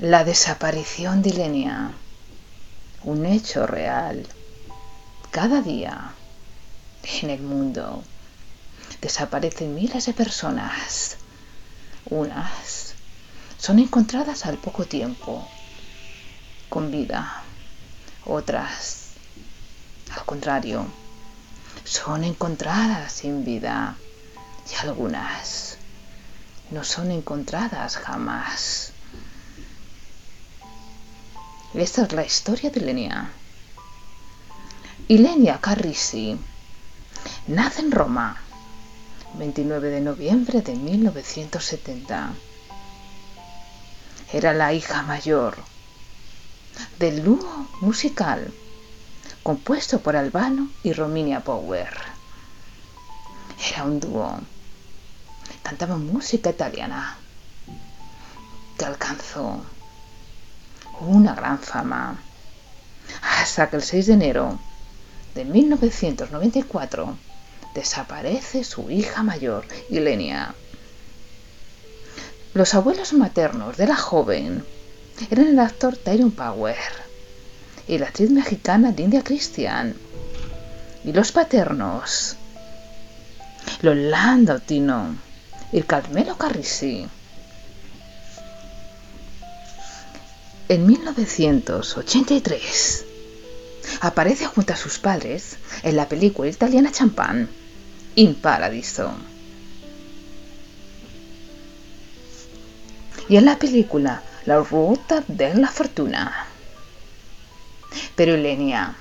La desaparición de Ilenia. Un hecho real. Cada día en el mundo desaparecen miles de personas. Unas son encontradas al poco tiempo, con vida. Otras, al contrario, son encontradas sin vida. Y algunas no son encontradas jamás. Esta es la historia de Lenia. Ilenia Carrisi nace en Roma, 29 de noviembre de 1970. Era la hija mayor del dúo musical compuesto por Albano y Rominia Power. Era un dúo. Cantaba música italiana que alcanzó una gran fama, hasta que el 6 de enero de 1994 desaparece su hija mayor, Ilenia. Los abuelos maternos de la joven eran el actor Tyrone Power y la actriz mexicana Linda Christian. Y los paternos, Lolanda Tino y Carmelo Carrisi. En 1983 aparece junto a sus padres en la película italiana Champagne, In Paradiso. Y en la película La Ruta de la Fortuna. Pero Elenia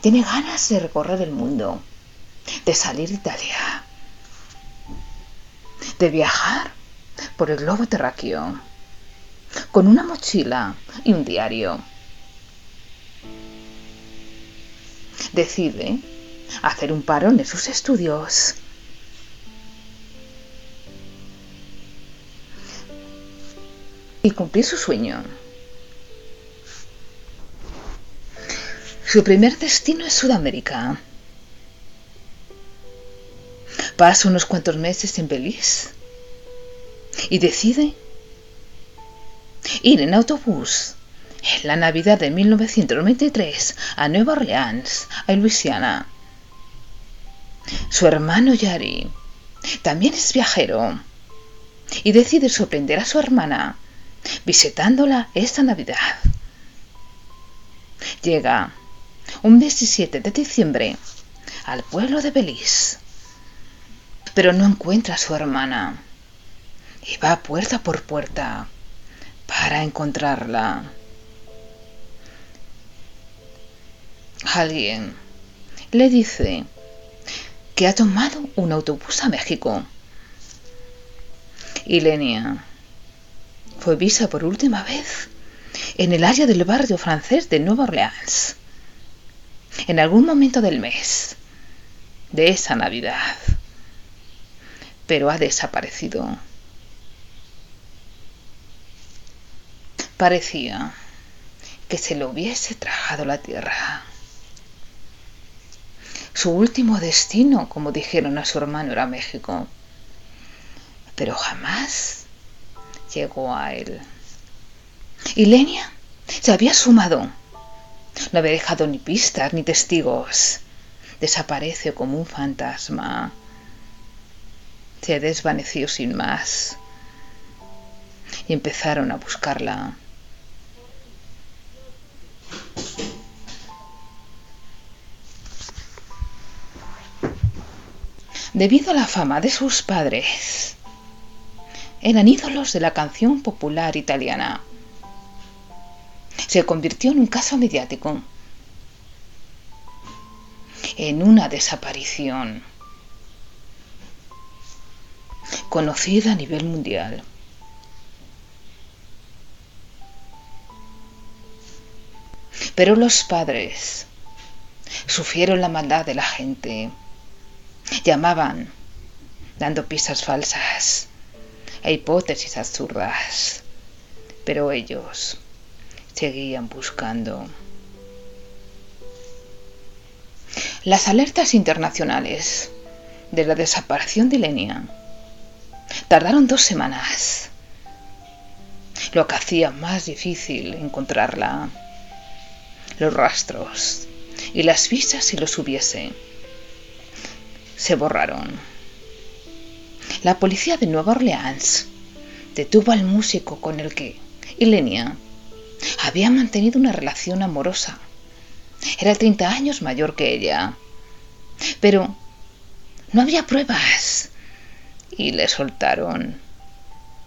tiene ganas de recorrer el mundo, de salir de Italia, de viajar por el globo terráqueo con una mochila y un diario. Decide hacer un parón en sus estudios. Y cumplir su sueño. Su primer destino es Sudamérica. Pasa unos cuantos meses en Belice y decide ir en autobús en la Navidad de 1993 a Nueva Orleans, a Luisiana. Su hermano Yari también es viajero y decide sorprender a su hermana visitándola esta Navidad. Llega un 17 de diciembre al pueblo de Belice, pero no encuentra a su hermana y va puerta por puerta para encontrarla. Alguien le dice que ha tomado un autobús a México. Y Lenia fue vista por última vez en el área del barrio francés de Nueva Orleans, en algún momento del mes de esa Navidad, pero ha desaparecido. Parecía que se lo hubiese tragado la tierra. Su último destino, como dijeron a su hermano, era México. Pero jamás llegó a él. Y Lenia se había sumado. No había dejado ni pistas ni testigos. Desapareció como un fantasma. Se desvaneció sin más. Y empezaron a buscarla. Debido a la fama de sus padres, eran ídolos de la canción popular italiana. Se convirtió en un caso mediático, en una desaparición conocida a nivel mundial. Pero los padres sufrieron la maldad de la gente. Llamaban, dando pistas falsas e hipótesis absurdas. Pero ellos seguían buscando. Las alertas internacionales de la desaparición de Lenia tardaron dos semanas. lo que hacía más difícil encontrarla. Los rastros y las vistas si los hubiese se borraron. La policía de Nueva Orleans detuvo al músico con el que Ilenia había mantenido una relación amorosa. Era 30 años mayor que ella. Pero no había pruebas. Y le soltaron.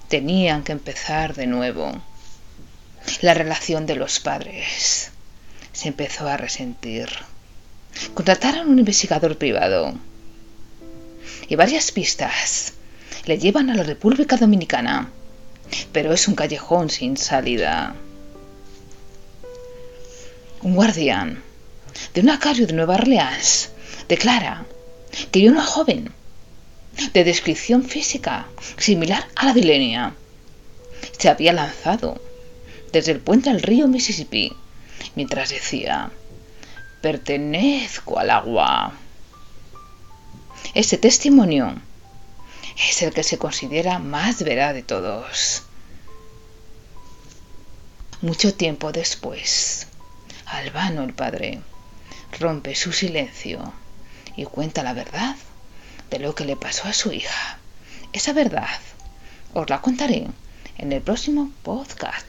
Tenían que empezar de nuevo. La relación de los padres se empezó a resentir. Contrataron un investigador privado y varias pistas le llevan a la República Dominicana, pero es un callejón sin salida. Un guardián de una calle de Nueva Orleans declara que vio una joven de descripción física similar a la de Lenia. Se había lanzado desde el puente al río Mississippi mientras decía, pertenezco al agua. Ese testimonio es el que se considera más veraz de todos. Mucho tiempo después, Albano el padre rompe su silencio y cuenta la verdad de lo que le pasó a su hija. Esa verdad os la contaré en el próximo podcast.